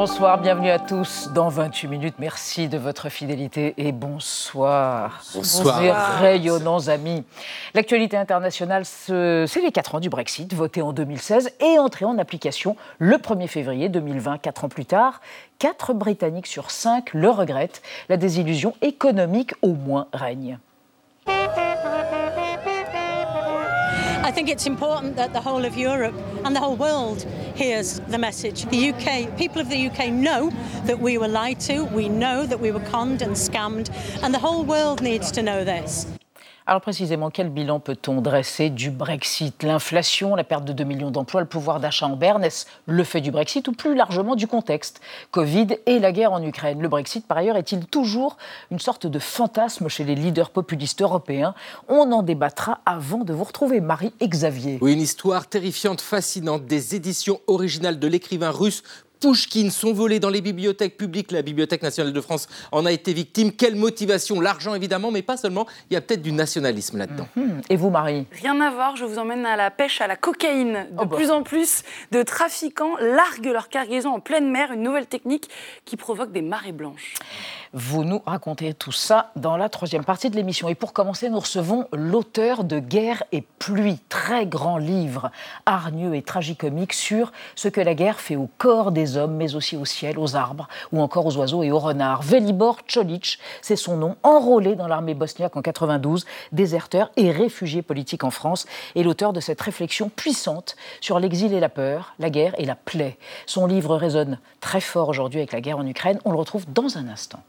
Bonsoir, bienvenue à tous dans 28 minutes. Merci de votre fidélité et bonsoir. Bonsoir. Rayonnants amis. L'actualité internationale, c'est les 4 ans du Brexit, voté en 2016 et entré en application le 1er février 2020, 4 ans plus tard. 4 Britanniques sur 5 le regrettent. La désillusion économique au moins règne. I think it's important that the whole of Europe and the whole world hears the message. The UK, people of the UK know that we were lied to, we know that we were conned and scammed, and the whole world needs to know this. Alors précisément, quel bilan peut-on dresser du Brexit? L'inflation, la perte de 2 millions d'emplois, le pouvoir d'achat en berne, est-ce le fait du Brexit ou plus largement du contexte? Covid et la guerre en Ukraine. Le Brexit, par ailleurs, est-il toujours une sorte de fantasme chez les leaders populistes européens? On en débattra avant de vous retrouver, Marie-Xavier. Oui, une histoire terrifiante, fascinante, des éditions originales de l'écrivain russe Pouchkine sont volés dans les bibliothèques publiques. La Bibliothèque nationale de France en a été victime. Quelle motivation? L'argent, évidemment, mais pas seulement. Il y a peut-être du nationalisme là-dedans. Mhm. Et vous, Marie? Rien à voir, je vous emmène à la pêche à la cocaïne. De Oh bah. plus en plus de trafiquants larguent leur cargaison en pleine mer, une nouvelle technique qui provoque des marées blanches. Vous nous racontez tout ça dans la troisième partie de l'émission. Et pour commencer, nous recevons l'auteur de Guerre et pluie, très grand livre, hargneux et tragicomique sur ce que la guerre fait au corps des hommes, mais aussi au ciel, aux arbres, ou encore aux oiseaux et aux renards. Velibor Čolić, c'est son nom, enrôlé dans l'armée bosniaque en 92, déserteur et réfugié politique en France, et l'auteur de cette réflexion puissante sur l'exil et la peur, la guerre et la plaie. Son livre résonne très fort aujourd'hui avec la guerre en Ukraine. On le retrouve dans un instant.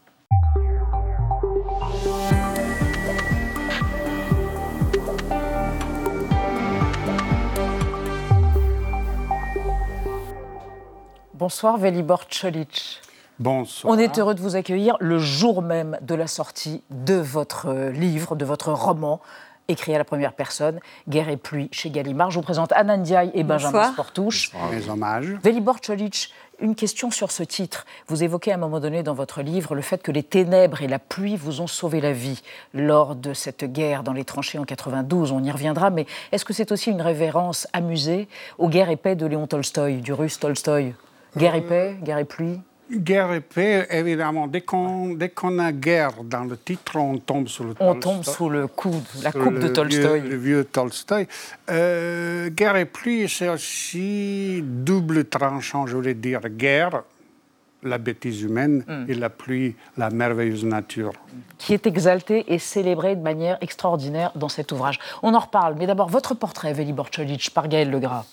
Bonsoir Velibor Čolić. Bonsoir. On est heureux de vous accueillir le jour même de la sortie de votre euh, livre, de votre roman écrit à la première personne, Guerre et pluie chez Gallimard. Je vous présente Anna Ndiaye et Benjamin Bonsoir. Sportouche. Mes hommages. Velibor Čolić, une question sur ce titre. Vous évoquez à un moment donné dans votre livre le fait que les ténèbres et la pluie vous ont sauvé la vie lors de cette guerre dans les tranchées en 92. On y reviendra, mais est-ce que c'est aussi une révérence amusée aux guerres et paix de Léon Tolstoï, du russe Tolstoï? Guerre et paix, guerre et pluie Guerre et paix, évidemment, dès qu'on dès qu'on a guerre dans le titre, on tombe sous le On Tolstoï- tombe sous le coup, de- la coupe de Tolstoï. Vieux, le vieux Tolstoï. Euh, guerre et pluie, c'est aussi double tranchant, je voulais dire. Guerre, la bêtise humaine, Hmm. et la pluie, la merveilleuse nature. qui est exalté et célébré de manière extraordinaire dans cet ouvrage. On en reparle, mais d'abord votre portrait, Velibor Čolić, par Gaël Legras.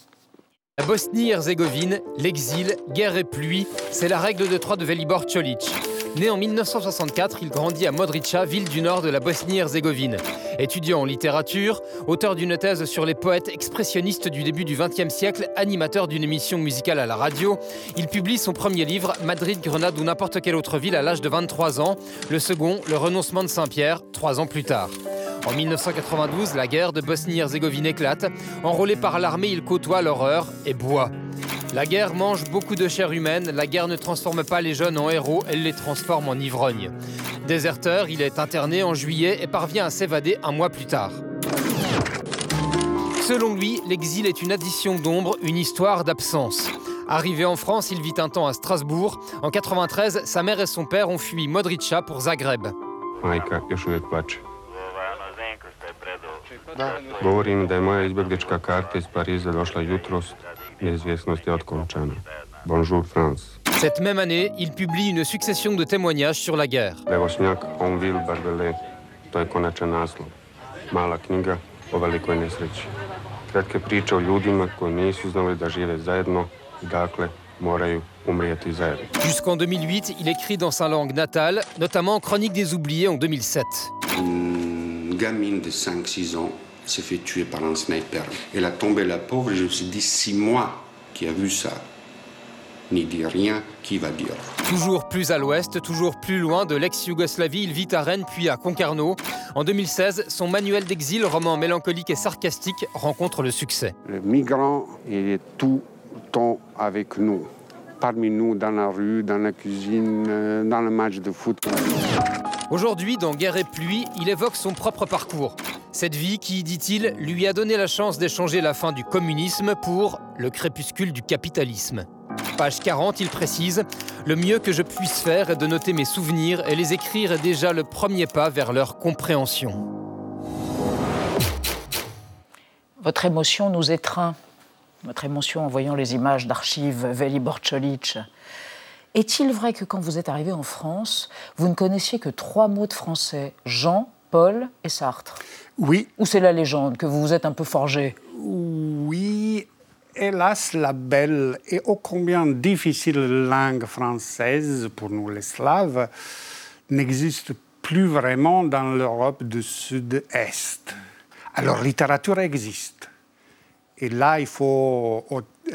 La Bosnie-Herzégovine, l'exil, guerre et pluie, c'est la règle de trois de Velibor Čolić. Né en 1964, il grandit à Modrica, ville du nord de la Bosnie-Herzégovine. Étudiant en littérature, auteur d'une thèse sur les poètes expressionnistes du début du XXe siècle, animateur d'une émission musicale à la radio, il publie son premier livre, Madrid, Grenade ou n'importe quelle autre ville, à l'âge de 23 ans. Le second, Le renoncement de Saint-Pierre, trois ans plus tard. En 1992, la guerre de Bosnie-Herzégovine éclate. Enrôlé par l'armée, il côtoie l'horreur et boit. La guerre mange beaucoup de chair humaine. La guerre ne transforme pas les jeunes en héros, elle les transforme en ivrognes. Déserteur, il est interné en juillet et parvient à s'évader un mois plus tard. Selon lui, l'exil est une addition d'ombre, une histoire d'absence. Arrivé en France, il vit un temps à Strasbourg. En 93, sa mère et son père ont fui Modrica pour Zagreb. Govorim da je moja izbjeglička karta iz Pariza došla jutros, neizvjesnost je otkončana. Bonjour France. Cette même année, il publie une succession de témoignages sur la guerre. Levosnjak Onville Barbele, to je konačan naslov. Mala knjiga o velikoj nesreći. Kratke priče o ljudima koji nisu znali da žive zajedno i dakle moraju umrijeti zajedno. Jusqu'en 2008, il écrit dans sa langue natale, notamment Chronique des oubliés en 2007. Gamine de 5-6 ans s'est fait tuer par un sniper. Elle a tombé la pauvre, je me suis dit, si moi qui a vu ça, n'y dis rien, qui va dire? Toujours plus à l'ouest, toujours plus loin de l'ex-Yougoslavie, il vit à Rennes puis à Concarneau. En 2016, son manuel d'exil, roman mélancolique et sarcastique, rencontre le succès. Le migrant, il est tout le temps avec nous. Parmi nous, dans la rue, dans la cuisine, euh, dans le match de foot. Aujourd'hui, dans Guerre et pluie, il évoque son propre parcours. Cette vie qui, dit-il, lui a donné la chance d'échanger la fin du communisme pour le crépuscule du capitalisme. Page 40, il précise Le mieux que je puisse faire est de noter mes souvenirs et les écrire est déjà le premier pas vers leur compréhension. Votre émotion nous étreint. Votre émotion en voyant les images d'archives Veli Borcholic. Est-il vrai que quand vous êtes arrivé en France, vous ne connaissiez que trois mots de français Jean, Paul et Sartre? Oui. Ou c'est la légende que vous vous êtes un peu forgé? Oui, hélas, la belle et ô combien difficile langue française pour nous les Slaves n'existe plus vraiment dans l'Europe du Sud-Est. Alors, littérature existe. Et là, il faut,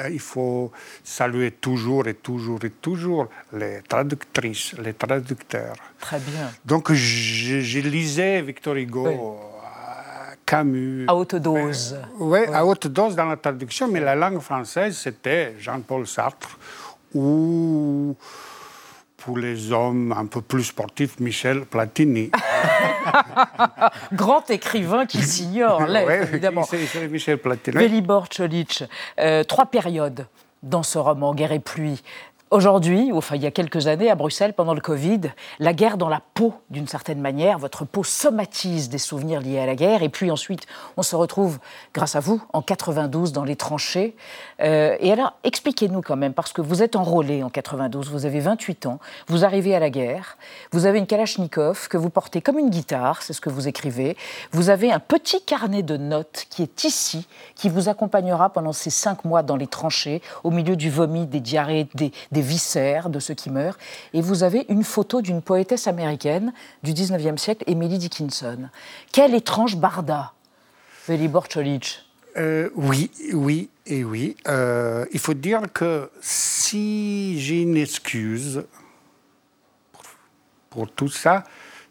il faut saluer toujours et toujours et toujours les traductrices, les traducteurs. Très bien. Donc, je, je lisais Victor Hugo, Oui. euh, Camus. À haute dose. Oui, à haute dose dans la traduction, mais la langue française, c'était Jean-Paul Sartre ou, pour les hommes un peu plus sportifs, Michel Platini. Grand écrivain qui s'ignore, Ouais, évidemment. c'est- Michel Platini. Velibor Čolić, euh, trois périodes dans ce roman, Guerre et pluie. Aujourd'hui, enfin il y a quelques années à Bruxelles, pendant le Covid, la guerre dans la peau, d'une certaine manière, votre peau somatise des souvenirs liés à la guerre, et puis ensuite on se retrouve, grâce à vous, en 92 dans les tranchées. Euh, et alors, expliquez-nous quand même, parce que vous êtes enrôlé en 92, vous avez 28 ans, vous arrivez à la guerre, vous avez une Kalachnikov que vous portez comme une guitare, c'est ce que vous écrivez, vous avez un petit carnet de notes qui est ici, qui vous accompagnera pendant ces cinq mois dans les tranchées, au milieu du vomi, des diarrhées, des, des viscères de ceux qui meurent, et vous avez une photo d'une poétesse américaine du 19e siècle, Emily Dickinson. Quelle étrange barda, Velibor Čolić. Euh, oui, oui et oui. Euh, il faut dire que si j'ai une excuse pour tout ça,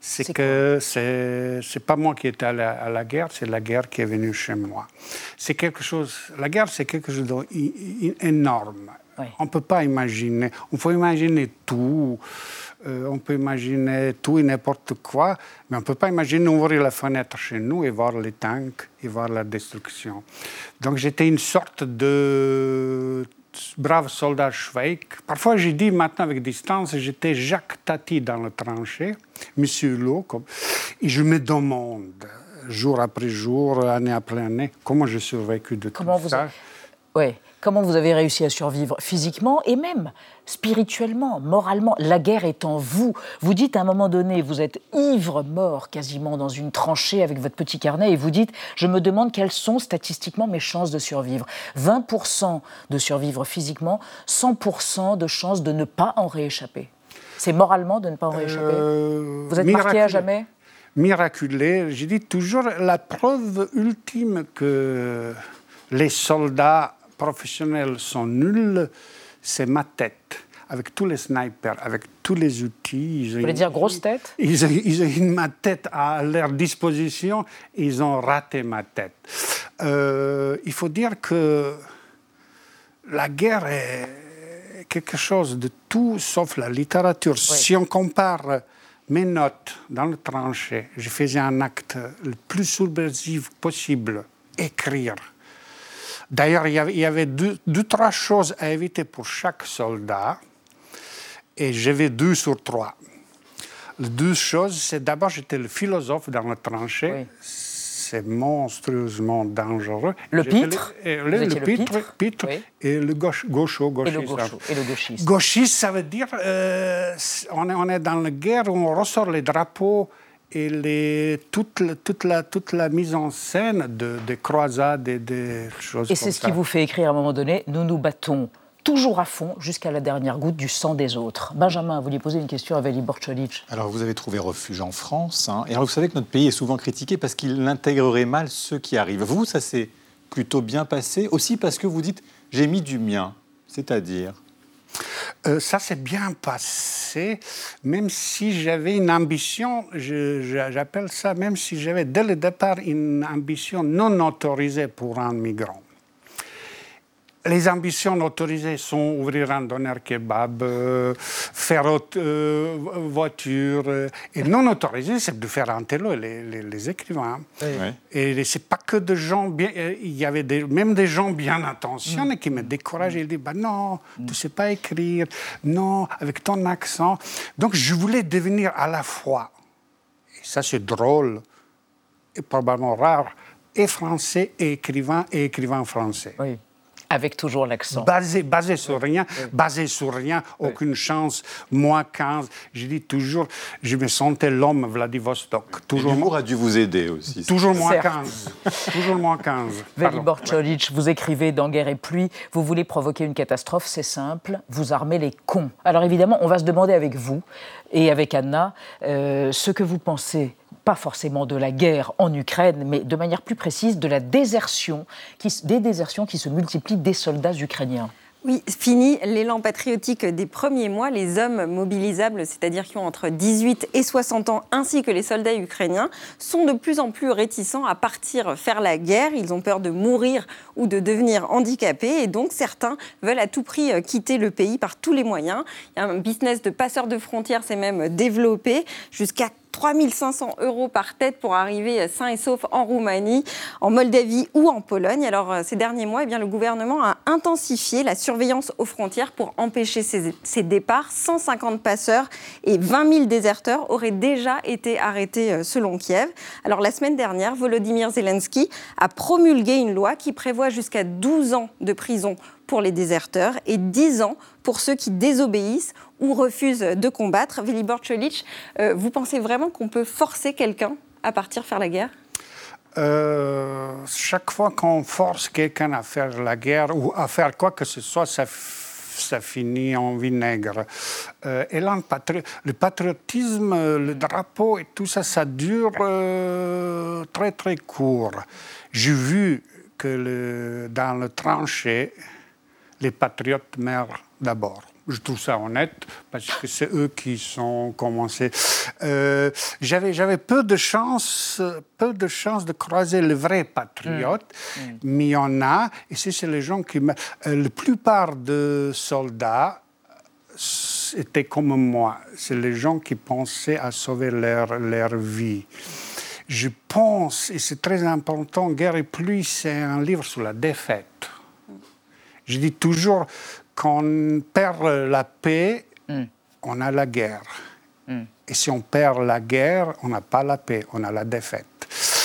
c'est que c'est c'est pas moi qui étais à la, à la guerre, c'est la guerre qui est venue chez moi. C'est quelque chose. La guerre, c'est quelque chose d'énorme. Oui. On ne peut pas imaginer. On peut imaginer tout. euh, on peut imaginer tout et n'importe quoi, mais on ne peut pas imaginer ouvrir la fenêtre chez nous et voir les tanks et voir la destruction. Donc j'étais une sorte de brave soldat Schweik. Parfois, j'ai dit maintenant avec distance, j'étais Jacques Tati dans le tranchée, Monsieur Hulot, comme... et je me demande, jour après jour, année après année, comment j'ai survécu de Comment tout vous ça. Ouais. Comment vous avez réussi à survivre physiquement et même spirituellement, moralement? La guerre est en vous. Vous dites à un moment donné, vous êtes ivre mort quasiment dans une tranchée avec votre petit carnet et vous dites, je me demande quelles sont statistiquement mes chances de survivre. 20% de survivre physiquement, 100% de chances de ne pas en rééchapper. C'est moralement de ne pas en rééchapper? Euh, Vous êtes marqué à jamais? Miraculé. Je dis toujours la preuve ultime que les soldats professionnels sont nuls, c'est ma tête. Avec tous les snipers, avec tous les outils. Ils Vous voulez dire grosse tête? ils ont, ils ont eu ma tête à leur disposition, ils ont raté ma tête. Euh, il faut dire que la guerre est quelque chose de tout sauf la littérature. Si on compare mes notes dans le tranchée, je faisais un acte le plus subversif possible, écrire. D'ailleurs, il y avait, deux, deux, trois choses à éviter pour chaque soldat, et j'avais deux sur trois. Les deux choses, c'est d'abord, j'étais le philosophe dans le tranchée. Oui. C'est monstrueusement dangereux. Le pitre? Le, le, pitre, pitre? pitre Oui. et le gauche, gaucho, et gauchiste. le, gaucho, et le gauchiste Gauchiste, ça veut dire euh, on, est, on est dans la guerre où on ressort les drapeaux et les, toute, la- toute, la, toute la mise en scène de, des croisades et des choses Et c'est ce ça. qui vous fait écrire à un moment donné Nous nous battons toujours à fond jusqu'à la dernière goutte du sang des autres. Benjamin, vous vouliez poser une question à Velibor Čolić. Alors vous avez trouvé refuge en France. hein. Et alors vous savez que notre pays est souvent critiqué parce qu'il intégrerait mal ceux qui arrivent. Vous, ça s'est plutôt bien passé, aussi parce que vous dites j'ai mis du mien, c'est-à-dire. Euh, ça s'est bien passé, même si j'avais une ambition, j'appelle ça, même si j'avais dès le départ une ambition non autorisée pour un migrant. Les ambitions autorisées sont ouvrir un donneur kebab, euh, faire autre, euh, voiture. euh, et non autorisées, c'est de faire un télo, les, les- les écrivains. Ouais. Et c'est pas que de gens bien. euh, Il y avait des- même des gens bien intentionnés qui me décourageaient. Ils disaient bah non, tu sais pas écrire. Non, avec ton accent. Donc je voulais devenir à la fois, et ça c'est drôle, et probablement rare, et français, et écrivain, et écrivain français. Oui. Avec toujours l'accent. Basé, basé sur rien, basé sur rien, aucune chance, moins 15. Je dis toujours, je me sentais l'homme Vladivostok. Toujours, L'humour a dû vous aider aussi. toujours moins Certes. 15. toujours moins 15. Pardon. Velibor Čolić, vous écrivez dans Guerre et pluie, vous voulez provoquer une catastrophe, c'est simple, vous armez les cons. Alors évidemment, on va se demander avec vous et avec Anna euh, ce que vous pensez, pas forcément de la guerre en Ukraine, mais de manière plus précise de la désertion, des désertions qui se multiplient des soldats ukrainiens. Oui, fini l'élan patriotique des premiers mois. Les hommes mobilisables, c'est-à-dire qui ont entre 18 et 60 ans, ainsi que les soldats ukrainiens, sont de plus en plus réticents à partir faire la guerre. Ils ont peur de mourir ou de devenir handicapés. Et donc, certains veulent à tout prix euh, quitter le pays par tous les moyens. Il y a un business de passeurs de frontières s'est même développé jusqu'à 3500 euros par tête pour arriver sain et sauf en Roumanie, en Moldavie ou en Pologne. Alors, euh, ces derniers mois, eh bien, le gouvernement a intensifié la surveillance aux frontières pour empêcher ces, ces départs. 150 passeurs et 20 000 déserteurs auraient déjà été arrêtés euh, selon Kiev. Alors, la semaine dernière, Volodymyr Zelensky a promulgué une loi qui prévoit jusqu'à 12 ans de prison pour les déserteurs et 10 ans pour ceux qui désobéissent ou refusent de combattre. Velibor Čolić, euh, vous pensez vraiment qu'on peut forcer quelqu'un à partir faire la guerre? Euh, chaque fois qu'on force quelqu'un à faire la guerre ou à faire quoi que ce soit, ça, finit en vinaigre. Euh, et là, le, patri- le patriotisme, le drapeau et tout ça, ça dure très très court. J'ai vu que dans le tranché, les patriotes meurent d'abord. Je trouve ça honnête parce que c'est eux qui sont commencés. Euh, j'avais, j'avais peu de chance, peu de chance de croiser le vrai patriote, mais il y en a. Et c'est, les gens qui, me- euh, la plupart de soldats étaient comme moi. C'est les gens qui pensaient à sauver leur, leur vie. Je pense, et c'est très important, Guerre et pluie, c'est un livre sur la défaite. Je dis toujours, quand on perd la paix, on a la guerre. Et si on perd la guerre, on n'a pas la paix, on a la défaite.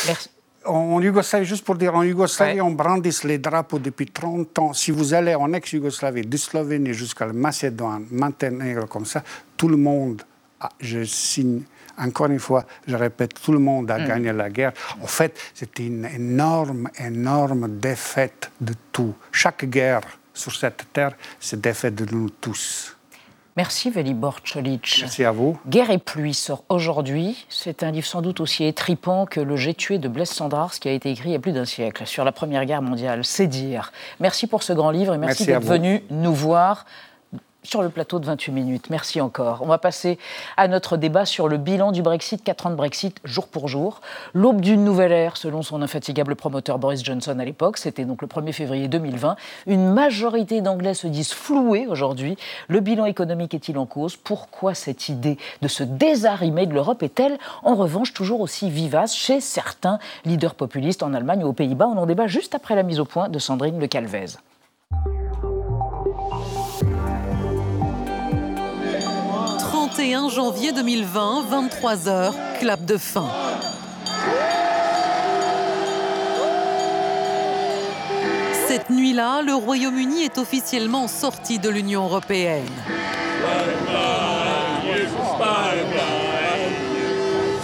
Merci. En Yougoslavie, juste pour dire, en Yougoslavie, Ouais. on brandisse les drapeaux depuis 30 ans. Si vous allez en ex-Yougoslavie, de Slovénie jusqu'à la Macédoine, Monténégro, comme ça, tout le monde, a- je signe, encore une fois, je répète, tout le monde a gagné la guerre. En fait, c'était une énorme, énorme défaite de tout. Chaque guerre sur cette terre, c'est défaite de nous tous. Merci Velibor Čolić. Merci à vous. Guerre et pluie sort aujourd'hui. C'est un livre sans doute aussi étripant que Le J'ai tué de Blaise Cendrars, qui a été écrit il y a plus d'un siècle sur la Première Guerre mondiale. C'est dire. Merci pour ce grand livre et merci, d'être venu nous voir sur le plateau de 28 minutes. Merci encore. On va passer à notre débat sur le bilan du Brexit, 4 ans de Brexit jour pour jour. L'aube d'une nouvelle ère, selon son infatigable promoteur Boris Johnson à l'époque, c'était donc le 1er février 2020. Une majorité d'Anglais se disent floués aujourd'hui. Le bilan économique est-il en cause? Pourquoi cette idée de se désarrimer de l'Europe est-elle en revanche toujours aussi vivace chez certains leaders populistes en Allemagne ou aux Pays-Bas? On en débat juste après la mise au point de Sandrine Le Calvez. 31 janvier 2020, 23h, clap de fin. Cette nuit-là, le Royaume-Uni est officiellement sorti de l'Union européenne.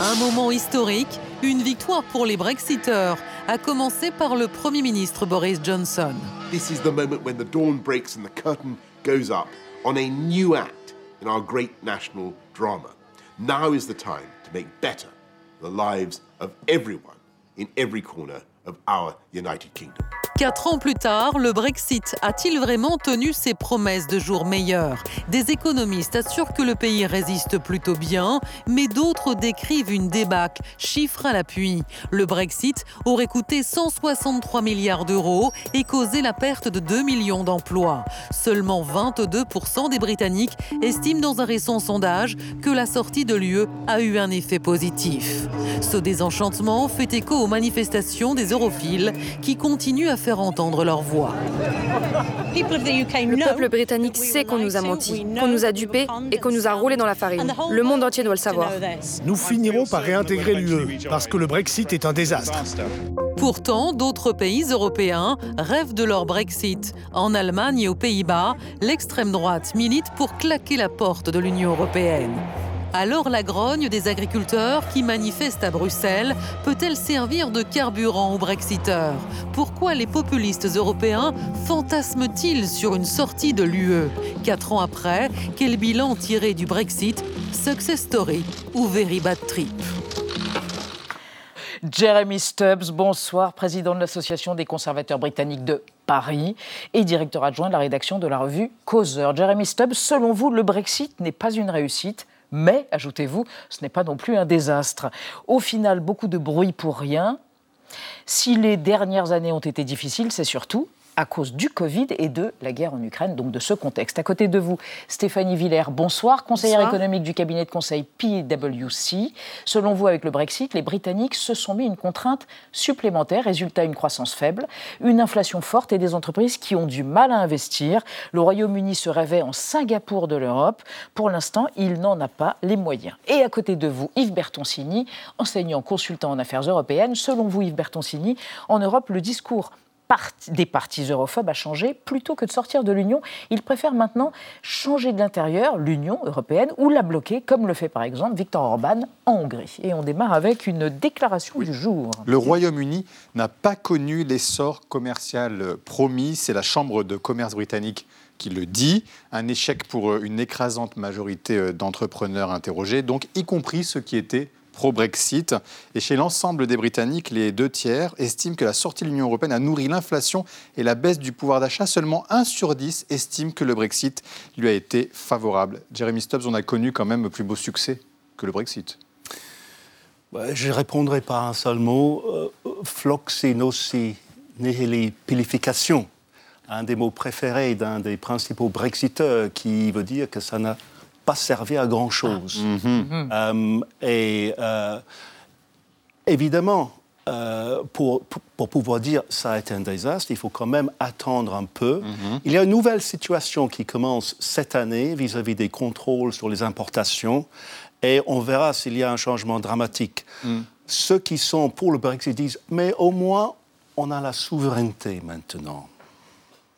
Un moment historique, une victoire pour les Brexiteurs, à commencer par le Premier ministre Boris Johnson. This is the moment when the dawn breaks and the curtain goes up on a new act in our great national drama. Now is the time to make better the lives of everyone in every corner of our United Kingdom. Quatre ans plus tard, le Brexit a-t-il vraiment tenu ses promesses de jours meilleurs? Des économistes assurent que le pays résiste plutôt bien, mais d'autres décrivent une débâcle, chiffre à l'appui. Le Brexit aurait coûté 163 milliards d'euros et causé la perte de 2 millions d'emplois. Seulement 22% des Britanniques estiment dans un récent sondage que la sortie de l'UE a eu un effet positif. Ce désenchantement fait écho aux manifestations des europhiles qui continuent à faire entendre leur voix. Le peuple britannique sait qu'on nous a menti, qu'on nous a dupés et qu'on nous a roulés dans la farine. Le monde entier doit le savoir. Nous finirons par réintégrer l'UE parce que le Brexit est un désastre. Pourtant, d'autres pays européens rêvent de leur Brexit. En Allemagne et aux Pays-Bas, l'extrême droite milite pour claquer la porte de l'Union européenne. Alors la grogne des agriculteurs qui manifestent à Bruxelles peut-elle servir de carburant aux Brexiteurs? Pourquoi les populistes européens fantasment-ils sur une sortie de l'UE Quatre ans après, quel bilan tiré du Brexit? Success story ou very bad trip? Jeremy Stubbs, bonsoir, président de l'Association des conservateurs britanniques de Paris et directeur adjoint de la rédaction de la revue Causeur. Jeremy Stubbs, selon vous, le Brexit n'est pas une réussite? Mais, ajoutez-vous, ce n'est pas non plus un désastre. Au final, beaucoup de bruit pour rien. Si les dernières années ont été difficiles, c'est surtout à cause du Covid et de la guerre en Ukraine, donc de ce contexte. À côté de vous, Stéphanie Villers, bonsoir, conseillère économique du cabinet de conseil PwC. Selon vous, avec le Brexit, les Britanniques se sont mis une contrainte supplémentaire, résultat une croissance faible, une inflation forte et des entreprises qui ont du mal à investir. Le Royaume-Uni se rêvait en Singapour de l'Europe. Pour l'instant, il n'en a pas les moyens. Et à côté de vous, Yves Bertoncini, enseignant consultant en affaires européennes. Selon vous, Yves Bertoncini, en Europe, le discours des partis europhobes a changé. Plutôt que de sortir de l'Union, ils préfèrent maintenant changer de l'intérieur l'Union européenne ou la bloquer, comme le fait par exemple Viktor Orban en Hongrie. Et on démarre avec une déclaration du jour. Le Royaume-Uni n'a pas connu l'essor commercial promis. C'est la Chambre de commerce britannique qui le dit. Un échec pour une écrasante majorité d'entrepreneurs interrogés, donc y compris ceux qui étaient pro-Brexit. Et chez l'ensemble des Britanniques, les deux tiers estiment que la sortie de l'Union européenne a nourri l'inflation et la baisse du pouvoir d'achat. Seulement 1 sur 10 estime que le Brexit lui a été favorable. Jeremy Stubbs, on a connu quand même plus beau succès que le Brexit. je répondrai pas un seul mot. Euh, floxinosi nihili pilification, un des mots préférés d'un des principaux Brexiteurs, qui veut dire que ça n'a pas servi à grand-chose. Ah. Mhm. Euh, et euh, évidemment, euh, pour, pour, pouvoir dire ça a été un désastre, il faut quand même attendre un peu. Mhm. Il y a une nouvelle situation qui commence cette année vis-à-vis des contrôles sur les importations et on verra s'il y a un changement dramatique. Mhm. Ceux qui sont pour le Brexit disent mais au moins on a la souveraineté maintenant.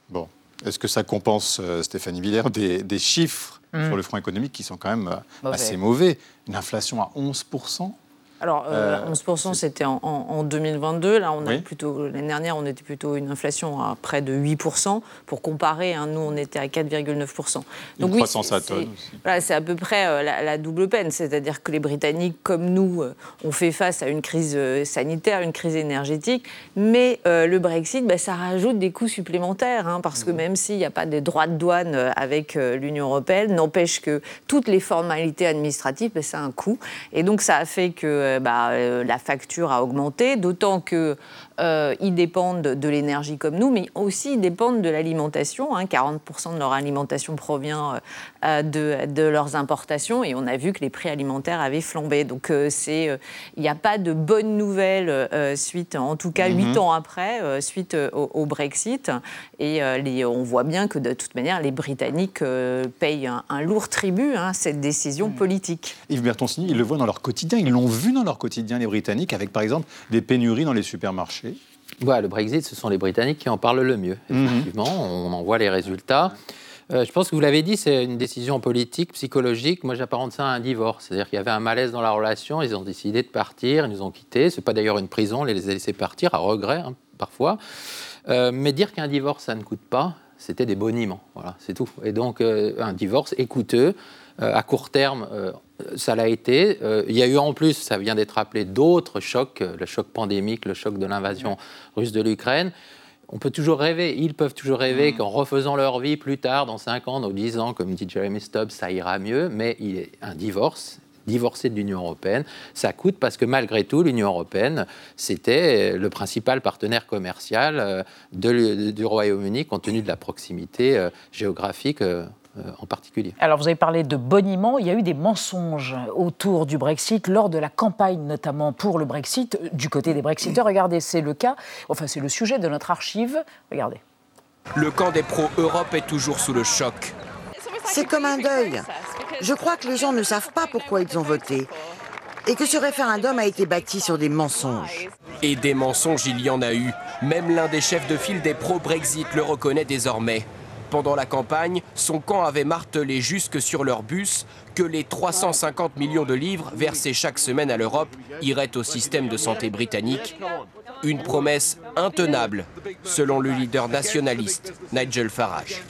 Bon. Est-ce que ça compense, Stéphanie Villers, des, des chiffres Mm. sur le front économique qui sont quand même euh, Mauvais. assez mauvais. Une inflation à 11%. Alors, euh, Euh, 11%, c'était en, en- en 2022. Là, on a Oui. plutôt l'année dernière, on était plutôt une inflation à près de 8%. Pour comparer, hein, nous, on était à 4,9%. Une oui, c'est- à Voilà, peu près euh, la, la double peine. C'est-à-dire que les Britanniques, comme nous, euh, ont fait face à une crise euh, sanitaire, une crise énergétique. Mais euh, le Brexit, bah, ça rajoute des coûts supplémentaires. hein, parce que Mmh. même s'il n'y a pas des droits de douane euh, avec euh, l'Union européenne, n'empêche que toutes les formalités administratives, bah, ça a un coût. Et donc, ça a fait que euh, bah, euh, la facture a augmenté, d'autant que euh, ils dépendent de l'énergie comme nous, mais aussi ils dépendent de l'alimentation. hein. 40% de leur alimentation provient euh, de, de leurs importations et on a vu que les prix alimentaires avaient flambé. Donc euh, c'est, il n'y a pas de bonnes nouvelles euh, suite, en tout cas huit Mhm. ans après, suite au, au Brexit. Et les- on voit bien que de toute manière, les Britanniques payent un, un lourd tribut à cette décision politique. Yves Bertoncini, ils le voient dans leur quotidien, ils l'ont vu dans leur quotidien, les Britanniques, avec par exemple des pénuries dans les supermarchés. Ouais, le Brexit, ce sont les Britanniques qui en parlent le mieux. Effectivement, on en voit les résultats. Euh, je pense que vous l'avez dit, c'est une décision politique, psychologique. Moi, j'apparente ça à un divorce. C'est-à-dire qu'il y avait un malaise dans la relation, ils ont décidé de partir, ils nous ont quittés. C'est pas d'ailleurs une prison, on les a laissés partir, à regret hein, parfois. Euh, mais dire qu'un divorce, ça ne coûte pas, c'était des boniments. Voilà, c'est tout. Et donc, euh, un divorce est coûteux. À court terme, ça l'a été. Euh, il y a eu en plus, ça vient d'être rappelé, d'autres chocs, euh, le choc pandémique, le choc de l'invasion russe de l'Ukraine. on peut toujours rêver, ils peuvent toujours rêver qu'en refaisant leur vie plus tard, dans 5 ans, dans 10 ans, comme dit Jeremy Stubbs, ça ira mieux, mais il est un divorce, divorcer de l'Union européenne, ça coûte parce que malgré tout, l'Union européenne, c'était le principal partenaire commercial euh, de- du Royaume-Uni compte tenu de la proximité euh, géographique euh, euh, en particulier. Alors, vous avez parlé de boniment. Il y a eu des mensonges autour du Brexit lors de la campagne, notamment pour le Brexit, euh, du côté des Brexiteurs. Regardez, c'est le cas, enfin, c'est le sujet de notre archive. Regardez. Le camp des pro-Europe est toujours sous le choc. C'est comme un deuil. Je crois que les gens ne savent pas pourquoi ils ont voté et que ce référendum a été bâti sur des mensonges. Et des mensonges, il y en a eu. Même l'un des chefs de file des pro-Brexit le reconnaît désormais. Pendant la campagne, son camp avait martelé jusque sur leur bus que les 350 millions de livres versés chaque semaine à l'Europe iraient au système de santé britannique. Une promesse intenable, selon le leader nationaliste, Nigel Farage.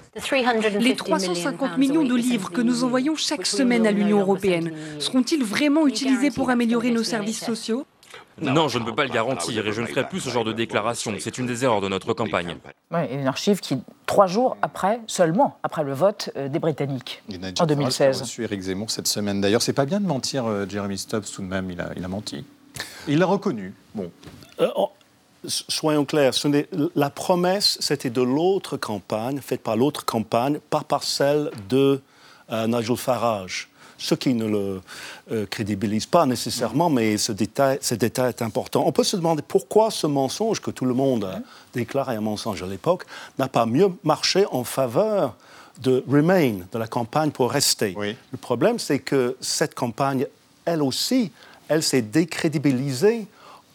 Les 350 millions de livres que nous envoyons chaque semaine à l'Union européenne seront-ils vraiment utilisés pour améliorer nos services sociaux? Non, je ne peux pas le garantir et je ne ferai plus ce genre de déclaration. C'est une des erreurs de notre campagne. Ouais, et une archive qui, trois jours après, seulement après le vote euh, des Britanniques Et en Farage qui a 2016. reçu Éric Zemmour cette semaine. D'ailleurs, c'est pas bien de mentir, euh, Jeremy Stubbs, tout de même, il a, il a menti. Il l'a reconnu. Bon. Euh, oh, soyons clairs, ce la promesse, c'était de l'autre campagne, faite par l'autre campagne, pas par celle de euh, Nigel Farage. Ce qui ne le euh, crédibilise pas nécessairement, mais ce détail, ce détail est important. On peut se demander pourquoi ce mensonge, que tout le monde a déclaré un mensonge à l'époque, n'a pas mieux marché en faveur de Remain, de la campagne pour rester. Le problème, c'est que cette campagne, elle aussi, elle s'est décrédibilisée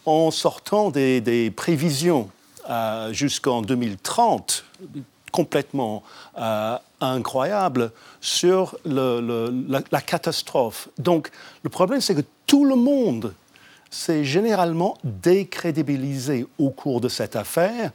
en sortant des, des prévisions euh, jusqu'en 2030 complètement euh, incroyables sur le- le- la, la catastrophe. Donc le problème, c'est que tout le monde s'est généralement décrédibilisé au cours de cette affaire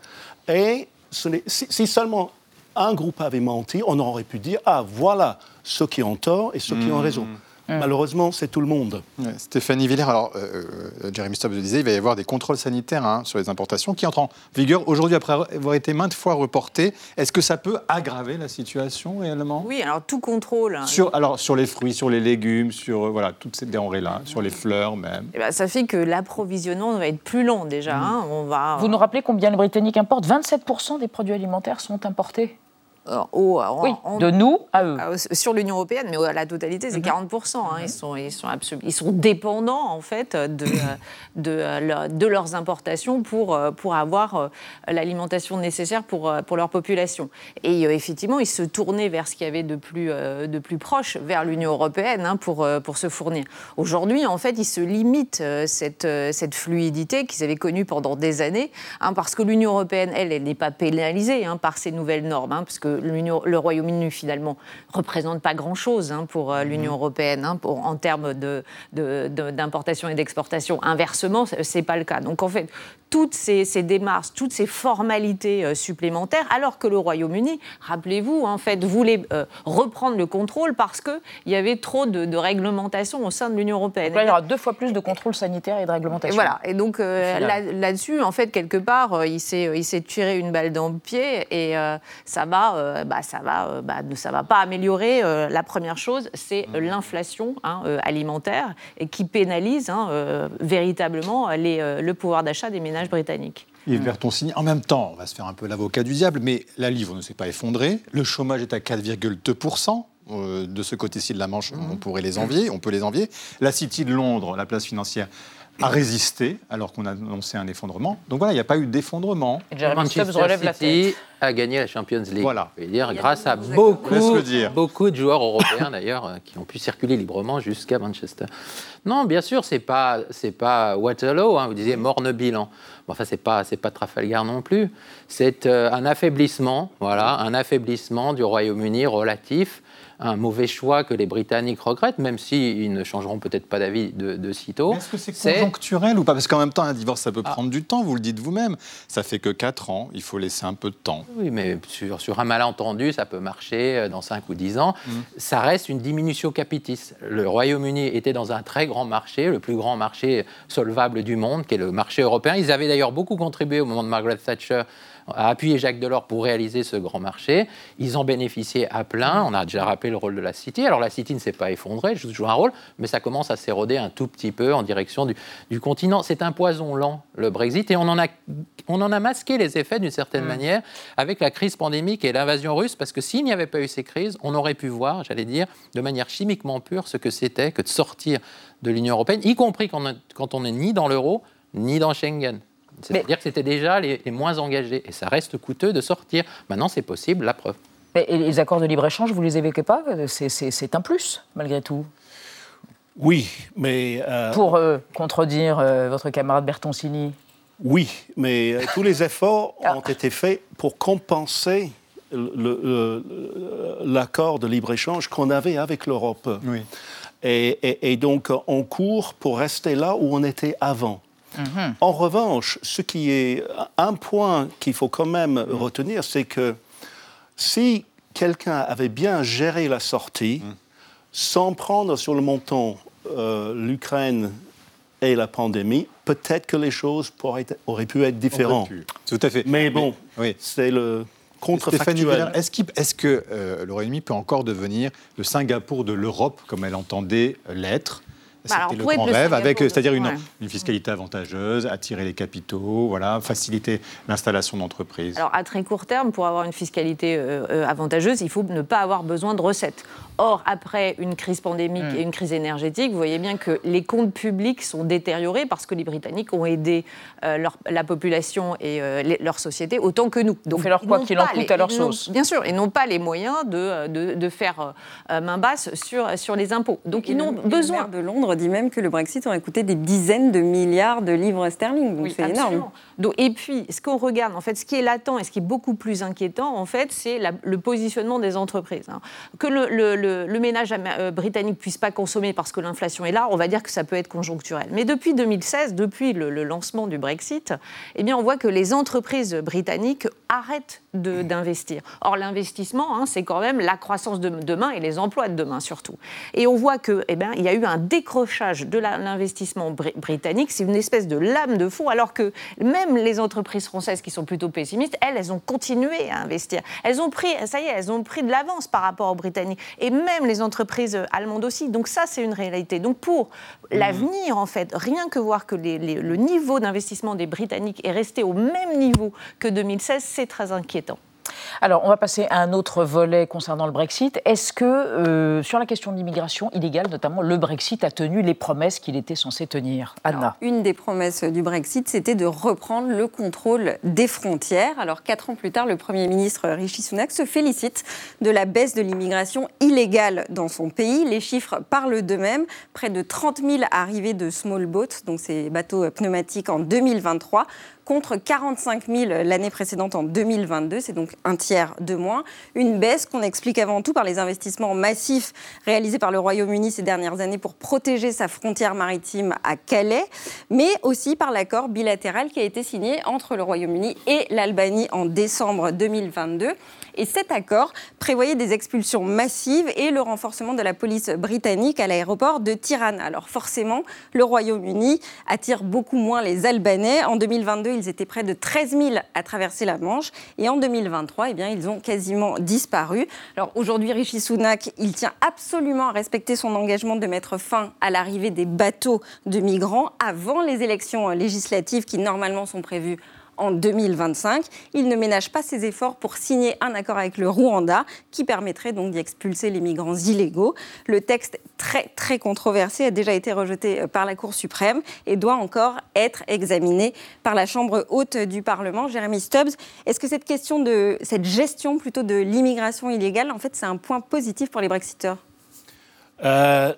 et ce si, si seulement un groupe avait menti, on aurait pu dire, ah voilà ceux qui ont tort et ceux qui ont raison. Malheureusement, c'est tout le monde. Ouais, Stéphanie Villers, alors euh, euh, Jeremy Stubbs le disait, il va y avoir des contrôles sanitaires hein, sur les importations qui entrent en vigueur aujourd'hui après avoir été maintes fois reportés. Est-ce que ça peut aggraver la situation réellement? Oui, alors tout contrôle. hein, sur, alors, sur les fruits, sur les légumes, sur euh, voilà, toutes ces denrées-là, sur les fleurs même. eh ben, ça fait que l'approvisionnement va être plus long déjà. hein. On va, Vous nous rappelez combien les Britanniques importent 27% des produits alimentaires sont importés. Euh, au- en- Oui, en- de nous à eux. Sur l'Union européenne, mais à la totalité, c'est 40%. hein. Ils, sont, ils, sont absolu- ils sont dépendants, en fait, de, euh, de, euh, de leurs importations pour, pour avoir l'alimentation nécessaire pour, pour leur population. Et effectivement, ils se tournaient vers ce qu'il y avait de plus, de plus proche, vers l'Union européenne, hein, pour, pour se fournir. Aujourd'hui, en fait, ils se limitent cette, cette fluidité qu'ils avaient connue pendant des années, hein, parce que l'Union européenne, elle, elle n'est pas pénalisée par ces nouvelles normes, parce que le Royaume-Uni, finalement, représente pas grand-chose hein, pour euh, l'Union européenne hein, pour- en termes de- de- de- d'importation et d'exportation. Inversement, ce n'est pas le cas. Donc, en fait, toutes ces, ces démarches, toutes ces formalités euh, supplémentaires, alors que le Royaume-Uni, rappelez-vous, en fait, voulait euh, reprendre le contrôle parce qu'il y avait trop de, de réglementation au sein de l'Union européenne. Donc là, il y aura deux fois plus de contrôles sanitaires et de Et réglementations. voilà. Et donc euh, là- là-dessus, en fait, quelque part, il s'est, tiré une balle dans le pied et ça va, bah, ça va, bah, ne- ça va pas améliorer. la première chose, c'est euh, l'inflation hein, alimentaire et qui pénalise hein, véritablement les, le pouvoir d'achat des ménages britanniques. Yves Bertoncini, en même temps, on va se faire un peu l'avocat du diable, mais la livre ne s'est pas effondrée. Le chômage est à 4,2%. euh, De ce côté-ci de la Manche, on pourrait les envier, on peut les envier. La City de Londres, la place financière, a résisté alors qu'on a annoncé un effondrement. Donc voilà, il n'y a pas eu d'effondrement. Manchester City a gagné la Champions League. Voilà. Je veux dire, grâce à beaucoup, beaucoup de joueurs européens d'ailleurs euh, qui ont pu circuler librement jusqu'à Manchester. Non, bien sûr, c'est pas c'est pas Waterloo. hein, vous disiez morne bilan. Bon, enfin, c'est pas c'est pas Trafalgar non plus. C'est euh, un affaiblissement, voilà, un affaiblissement du Royaume-Uni relatif. Un mauvais choix que les Britanniques regrettent, même s'ils ne changeront peut-être pas d'avis de, de sitôt. Est-ce que c'est conjoncturel ou pas? Parce qu'en même temps, un divorce, ça peut prendre du temps, vous le dites vous-même. Ça fait que 4 ans, il faut laisser un peu de temps. Oui, mais sur, sur un malentendu, ça peut marcher euh, dans 5 ou 10 ans. Ça reste une diminution capitis. Le Royaume-Uni était dans un très grand marché, le plus grand marché solvable du monde, qui est le marché européen. Ils avaient d'ailleurs beaucoup contribué au moment de Margaret Thatcher a appuyé Jacques Delors pour réaliser ce grand marché. Ils ont bénéficié à plein. On a déjà rappelé le rôle de la City. Alors la City ne s'est pas effondrée, joue un rôle, mais ça commence à s'éroder un tout petit peu en direction du, du continent. C'est un poison lent, le Brexit, et on en a, on en a masqué les effets d'une certaine Mm. manière avec la crise pandémique et l'invasion russe, parce que s'il n'y avait pas eu ces crises, on aurait pu voir, j'allais dire, de manière chimiquement pure ce que c'était que de sortir de l'Union européenne, y compris quand on n'est ni dans l'euro, ni dans Schengen. C'est-à-dire que c'était déjà les, les moins engagés. Et ça reste coûteux de sortir. Maintenant, c'est possible, la preuve. Mais- Et les accords de libre-échange, vous les évoquez pas? C'est- un plus, malgré tout. Oui, mais... euh, Pour euh, contredire euh, votre camarade Bertoncini. Oui, mais euh, tous les efforts ont été faits pour compenser le- le- le- l'accord de libre-échange qu'on avait avec l'Europe. Et, et- et donc, on court pour rester là où on était avant. En revanche, ce qui est un point qu'il faut quand même retenir, c'est que si quelqu'un avait bien géré la sortie, sans prendre sur le montant euh, l'Ukraine et la pandémie, peut-être que les choses pourraient auraient pu être différentes. Tout à fait. Mais bon, c'est le contrefactuel. Est-ce que euh, le Royaume-Uni peut encore devenir le Singapour de l'Europe, comme elle entendait l'être? Bah C'était le grand rêve, avec, c'est-à-dire une, ouais. une fiscalité avantageuse, attirer les capitaux, voilà, faciliter l'installation d'entreprises. Alors, à très court terme, pour avoir une fiscalité euh, euh, avantageuse, il faut ne pas avoir besoin de recettes. Or, après une crise pandémique Mm. et une crise énergétique, vous voyez bien que les comptes publics sont détériorés parce que les Britanniques ont aidé euh, leur- la population et euh, les- leur société autant que nous. Donc, fait leur ils quoi n'ont qu'il en pas coûte les- à leur sauce. Bien sûr, ils n'ont pas les moyens de, de, de faire euh, main basse sur, sur les impôts. Donc, Et ils n'ont et le besoin. maire de Londres dit même que le Brexit aurait coûté des dizaines de milliards de livres sterling. Donc c'est énorme. Donc, et puis, ce qu'on regarde, en fait, ce qui est latent et ce qui est beaucoup plus inquiétant, en fait, c'est le positionnement des entreprises. hein. Que le, le- le- le ménage euh, britannique puisse pas consommer parce que l'inflation est là, on va dire que ça peut être conjoncturel. Mais depuis 2016, depuis le, lancement du Brexit, eh bien, on voit que les entreprises britanniques arrêtent de- d'investir. Or, l'investissement, hein, c'est quand même la croissance de demain et les emplois de demain surtout. Et on voit que, eh il y a eu un décrochage de l'investissement bri- britannique. C'est une espèce de lame de fond, alors que même les entreprises françaises qui sont plutôt pessimistes, elles, elles ont continué à investir. Elles ont pris, ça y est, elles ont pris de l'avance par rapport aux Britanniques. Et même les entreprises allemandes aussi. Donc ça, c'est une réalité. Donc pour l'avenir, en fait, rien que voir que les- les- le niveau d'investissement des Britanniques est resté au même niveau que 2016, c'est très inquiétant. Alors, on va passer à un autre volet concernant le Brexit. Est-ce que, euh, sur la question de l'immigration illégale, notamment, le Brexit a tenu les promesses qu'il était censé tenir? Anna une des promesses du Brexit, c'était de reprendre le contrôle des frontières. Alors, quatre ans plus tard, le Premier ministre Rishi Sunak se félicite de la baisse de l'immigration illégale dans son pays. Les chiffres parlent d'eux-mêmes. Près de 30 000 arrivées de small boats, donc ces bateaux pneumatiques, en 2023 contre 45 000 l'année précédente en 2022, c'est donc un tiers de moins. Une baisse qu'on explique avant tout par les investissements massifs réalisés par le Royaume-Uni ces dernières années pour protéger sa frontière maritime à Calais, mais aussi par l'accord bilatéral qui a été signé entre le Royaume-Uni et l'Albanie en décembre 2022. Et cet accord prévoyait des expulsions massives et le renforcement de la police britannique à l'aéroport de Tirana. Alors forcément, le Royaume-Uni attire beaucoup moins les Albanais. En 2022, ils étaient près de 13 000 à traverser la Manche. Et en 2023, eh bien, ils ont quasiment disparu. Alors aujourd'hui, Rishi Sunak, il tient absolument à respecter son engagement de mettre fin à l'arrivée des bateaux de migrants avant les élections législatives qui normalement sont prévues en 2025. Il ne ménage pas ses efforts pour signer un accord avec le Rwanda qui permettrait donc d'y expulser les migrants illégaux. Le texte très très controversé a déjà été rejeté euh, par la Cour suprême et doit encore être examiné par la Chambre haute du Parlement. Jérémy Stubbs, est-ce que cette question de cette gestion plutôt de l'immigration illégale, en fait, c'est un point positif pour les Brexiteurs? Euh,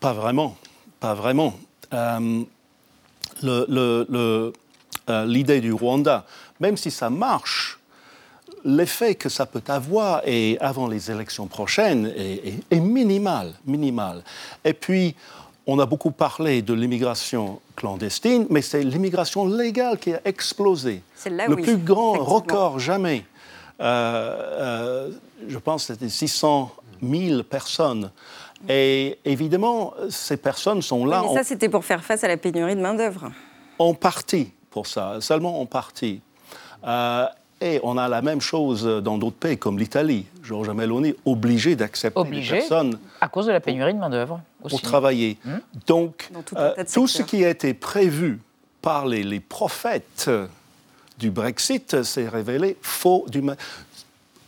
pas vraiment, pas vraiment. Euh, le- euh, L'idée du Rwanda, même si ça marche, l'effet que ça peut avoir et avant les élections prochaines est, est- est minimal, minimal. Et puis, on a beaucoup parlé de l'immigration clandestine, mais c'est l'immigration légale qui a explosé. Celle-là, Le oui, plus grand record jamais. Euh, euh, je pense que c'était 600 000 personnes. Et évidemment, ces personnes sont là Mais en, ça, c'était pour faire face à la pénurie de main-d'œuvre. en partie pour ça, seulement en partie. Euh, Et on a la même chose dans d'autres pays, comme l'Italie. Giorgia Meloni obligé d'accepter les Obligé, personnes à cause de la pénurie de main-d'œuvre. aussi. pour travailler. Hmm. Donc, euh, tout ce qui a été prévu par les, les prophètes du Brexit s'est révélé faux. Du ma-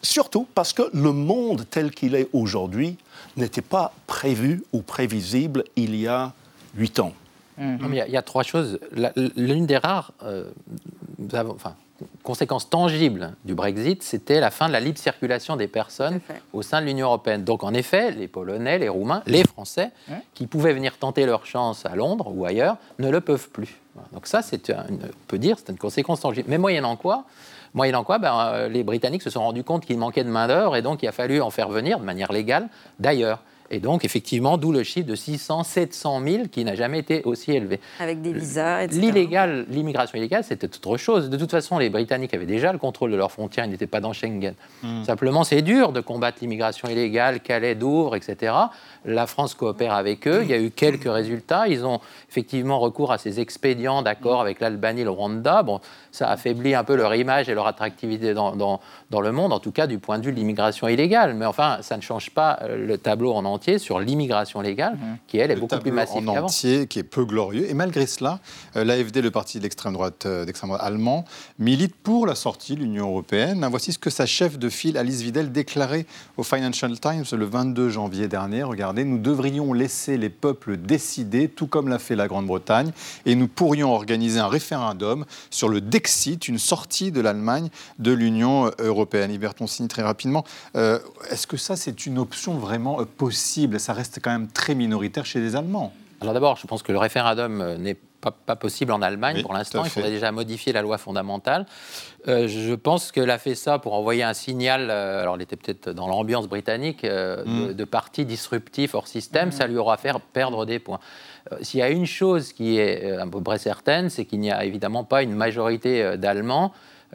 Surtout parce que le monde tel qu'il est aujourd'hui n'était pas prévu ou prévisible il y a huit ans. Non, mais Il y, a- il y a trois choses. L'une des rares euh, enfin, conséquences tangibles du Brexit, c'était la fin de la libre circulation des personnes au sein de l'Union européenne. Donc, en effet, les Polonais, les Roumains, les Français, qui pouvaient venir tenter leur chance à Londres ou ailleurs, ne le peuvent plus. Donc ça, c'est une- on peut dire, c'est une conséquence tangible. Mais moyennant quoi Moyennant quoi, ben, euh, les Britanniques se sont rendus compte qu'il manquait de main-d'œuvre et donc il a fallu en faire venir de manière légale d'ailleurs. Et donc, effectivement, d'où le chiffre de 600, 700 000 qui n'a jamais été aussi élevé. Avec des visas, etc. L'illégal, l'immigration illégale, c'était autre chose. De toute façon, les Britanniques avaient déjà le contrôle de leurs frontières, ils n'étaient pas dans Schengen. Simplement, c'est dur de combattre l'immigration illégale, Calais, Douvres, etc. La France coopère avec eux. Il y a eu quelques résultats. Ils ont effectivement recours à ces expédients d'accord avec l'Albanie, le Rwanda. Bon, ça affaiblit un peu leur image et leur attractivité dans, dans- dans le monde, en tout cas du point de vue de l'immigration illégale. Mais enfin, ça ne change pas euh, le tableau en entier sur l'immigration légale, qui elle est le beaucoup plus massive en qu'avant. entier, qui est peu glorieux. Et malgré cela, euh, l'AFD, le parti de l'extrême droite, euh, d'extrême droite allemand, milite pour la sortie de l'Union européenne. Ah, Voici ce que sa chef de file, Alice Vidal, déclarait au Financial Times le 22 janvier dernier. Regardez, nous devrions laisser les peuples décider, tout comme l'a fait la Grande-Bretagne, et nous pourrions organiser un référendum sur le Dexit, une sortie de l'Allemagne de l'Union européenne. Yberton signe très rapidement. Euh, Est-ce que ça, c'est une option vraiment euh, possible Ça reste quand même très minoritaire chez les Allemands. Alors d'abord, je pense que le référendum euh, n'est pas, pas possible en Allemagne Oui, pour l'instant. Il faudrait déjà modifier la loi fondamentale. Euh, je pense qu'elle a fait ça pour envoyer un signal, euh, alors elle était peut-être dans l'ambiance britannique, euh, Mm. de, de parti disruptif hors système, ça lui aura fait perdre des points. Euh, S'il y a une chose qui est à peu près certaine, c'est qu'il n'y a évidemment pas une majorité euh, d'Allemands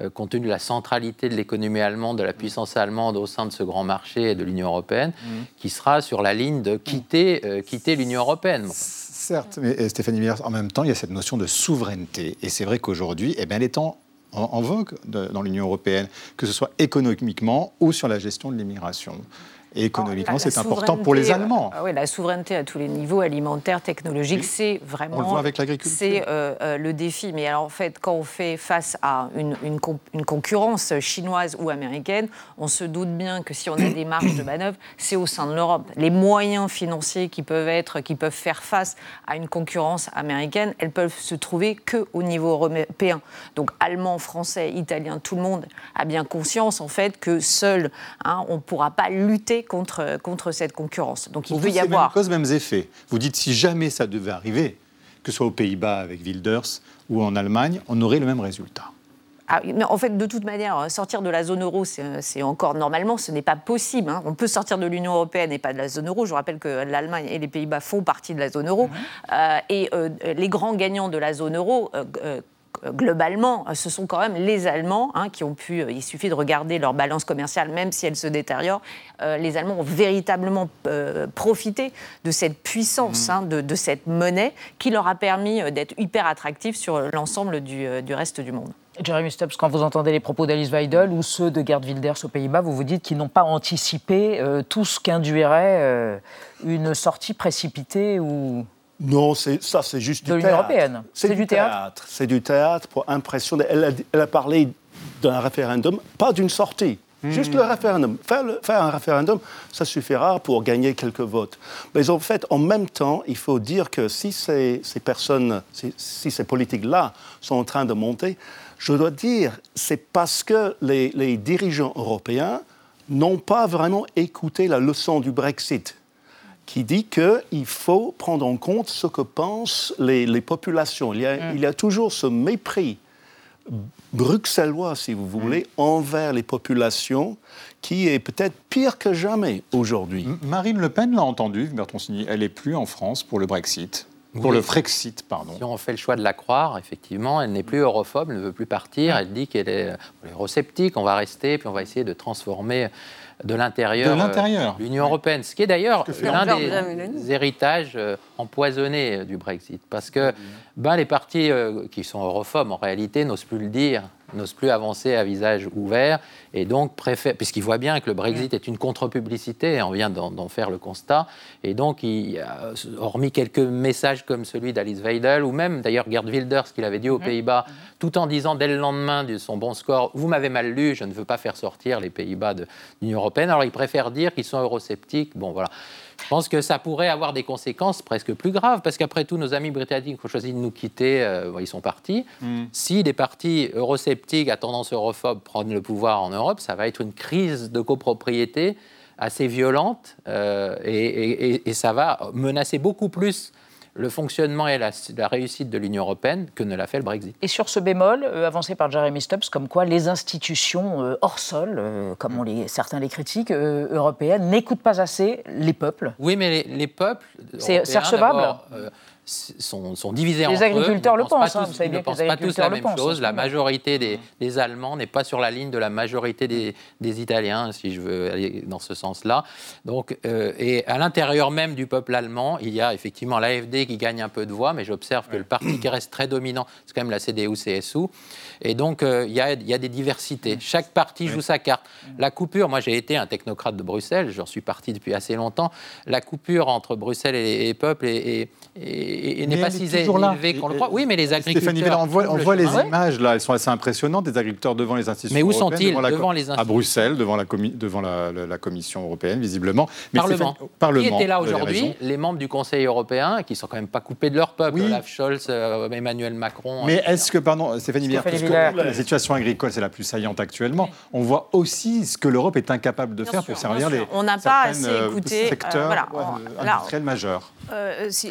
compte tenu de la centralité de l'économie allemande, de la puissance allemande au sein de ce grand marché et de l'Union européenne, qui sera sur la ligne de quitter, euh, quitter l'Union européenne. Bon. Certes, mais euh, Stéphanie Miller, en même temps, il y a cette notion de souveraineté. Et c'est vrai qu'aujourd'hui, eh bien, elle est en, en- en vogue de- dans l'Union européenne, que ce soit économiquement ou sur la gestion de l'immigration. Et économiquement, la c'est important pour les Allemands. euh, oui, la souveraineté à tous les niveaux, alimentaire, technologique, c'est vraiment. On le voit avec l'agriculture. C'est euh, euh, le défi. Mais alors, en fait, quand on fait face à une, une con- une concurrence chinoise ou américaine, on se doute bien que si on a des marges de manœuvre, c'est au sein de l'Europe. Les moyens financiers qui peuvent être, qui peuvent faire face à une concurrence américaine, elles peuvent se trouver que au niveau européen. Donc, allemand, français, italien, tout le monde a bien conscience en fait que seul, hein, on ne pourra pas lutter contre, contre cette concurrence. Donc, il Pour peut vous, y avoir. Mêmes causes, mêmes effets. Vous dites si jamais ça devait arriver, que ce soit aux Pays-Bas avec Wilders ou en Allemagne, on aurait le même résultat. Ah, mais en fait, de toute manière, sortir de la zone euro, c'est encore normalement, ce n'est pas possible. hein. On peut sortir de l'Union européenne et pas de la zone euro. Je rappelle que l'Allemagne et les Pays-Bas font partie de la zone euro. Euh, et euh, les grands gagnants de la zone euro, euh, globalement, ce sont quand même les Allemands hein, qui ont pu. Il suffit de regarder leur balance commerciale, même si elle se détériore. euh, les Allemands ont véritablement euh, profité de cette puissance, hein, de, de cette monnaie qui leur a permis euh, d'être hyper attractifs sur l'ensemble du, euh, du reste du monde. Jérémy Stubbs, quand vous entendez les propos d'Alice Weidel ou ceux de Gerd Wilders aux Pays-Bas, vous vous dites qu'ils n'ont pas anticipé euh, tout ce qu'induirait euh, une sortie précipitée ou Non, ça, c'est juste de du l'Union théâtre. européenne. C'est du théâtre. C'est du théâtre pour impressionner. Elle a, elle a parlé d'un référendum, pas d'une sortie. Juste le référendum. Faire, le- faire un référendum, ça suffira pour gagner quelques votes. Mais en fait, en même temps, il faut dire que si ces, ces personnes, si, si ces politiques-là sont en train de monter, je dois dire, c'est parce que les, les dirigeants européens n'ont pas vraiment écouté la leçon du Brexit qui dit qu'il faut prendre en compte ce que pensent les, les populations. Il y, a, il y a toujours ce mépris bruxellois, si vous voulez, envers les populations qui est peut-être pire que jamais aujourd'hui. Marine Le Pen l'a entendu, Bertoncini, elle n'est plus en France pour le Brexit. Pour Oui. le Frexit, pardon. Si on fait le choix de la croire, effectivement, elle n'est plus europhobe, elle ne veut plus partir. Elle dit qu'elle est, elle est eurosceptique, on va rester, puis on va essayer de transformer de l'intérieur euh, l'Union européenne. Ce qui est d'ailleurs l'un Meloni des héritages euh, empoisonnés euh, du Brexit. Parce que ben, les partis euh, qui sont europhobes, en réalité, n'osent plus le dire, n'osent plus avancer à visage ouvert, et donc préfèrent, puisqu'ils voient bien que le Brexit est une contre-publicité, on vient d'en faire le constat, et donc, il, hormis quelques messages comme celui d'Alice Weidel, ou même d'ailleurs Gerd Wilders, qu'il avait dit aux Pays-Bas, tout en disant dès le lendemain de son bon score, vous m'avez mal lu, je ne veux pas faire sortir les Pays-Bas de l'Union européenne, alors ils préfèrent dire qu'ils sont eurosceptiques, bon voilà. Je pense que ça pourrait avoir des conséquences presque plus graves, parce qu'après tout, nos amis britanniques ont choisi de nous quitter, euh, ils sont partis. Mm. Si des partis eurosceptiques à tendance europhobe prennent le pouvoir en Europe, ça va être une crise de copropriété assez violente, euh, et, et, ça va menacer beaucoup plus le fonctionnement et la, réussite de l'Union européenne que ne l'a fait le Brexit. Et sur ce bémol, euh, avancé par Jeremy Stubbs, comme quoi les institutions euh, hors sol, euh, comme on les, certains les critiquent, européennes, n'écoutent pas assez les peuples. Oui, mais les, les peuples. C'est recevable sont, sont divisés les agriculteurs le pensent, hein, ils ne pensent pas tous la même chose. La majorité des, des Allemands n'est pas sur la ligne de la majorité des, des, Italiens, si je veux aller dans ce sens-là. Donc, euh, et à l'intérieur même du peuple allemand, il y a effectivement l'AFD qui gagne un peu de voix, mais j'observe que le parti qui reste très dominant, c'est quand même la CDU-CSU. Et donc, euh, il y, a, y, a, des diversités. Chaque parti joue sa carte. La coupure, moi j'ai été un technocrate de Bruxelles, j'en suis parti depuis assez longtemps. La coupure entre Bruxelles et, et peuple est et, n'est pas si élevé qu'on le croit. Oui, mais les agriculteurs. Stéphanie on voit, les images là, elles sont assez impressionnantes des agriculteurs devant les institutions. Mais où sont-ils devant, les institutions À Bruxelles, devant la, devant la, Commission européenne, visiblement. Mais Parlement. Parlement. Qui étaient là aujourd'hui Les membres du Conseil européen, qui sont quand même pas coupés de leur peuple. Olaf Scholz, euh, Emmanuel Macron. Mais est-ce que, pardon, Stéphanie Villard, la situation agricole c'est la plus saillante actuellement, on voit aussi ce que l'Europe est incapable de faire pour servir les. On n'a pas assez euh, écouté. Euh, secteurs industriels majeurs.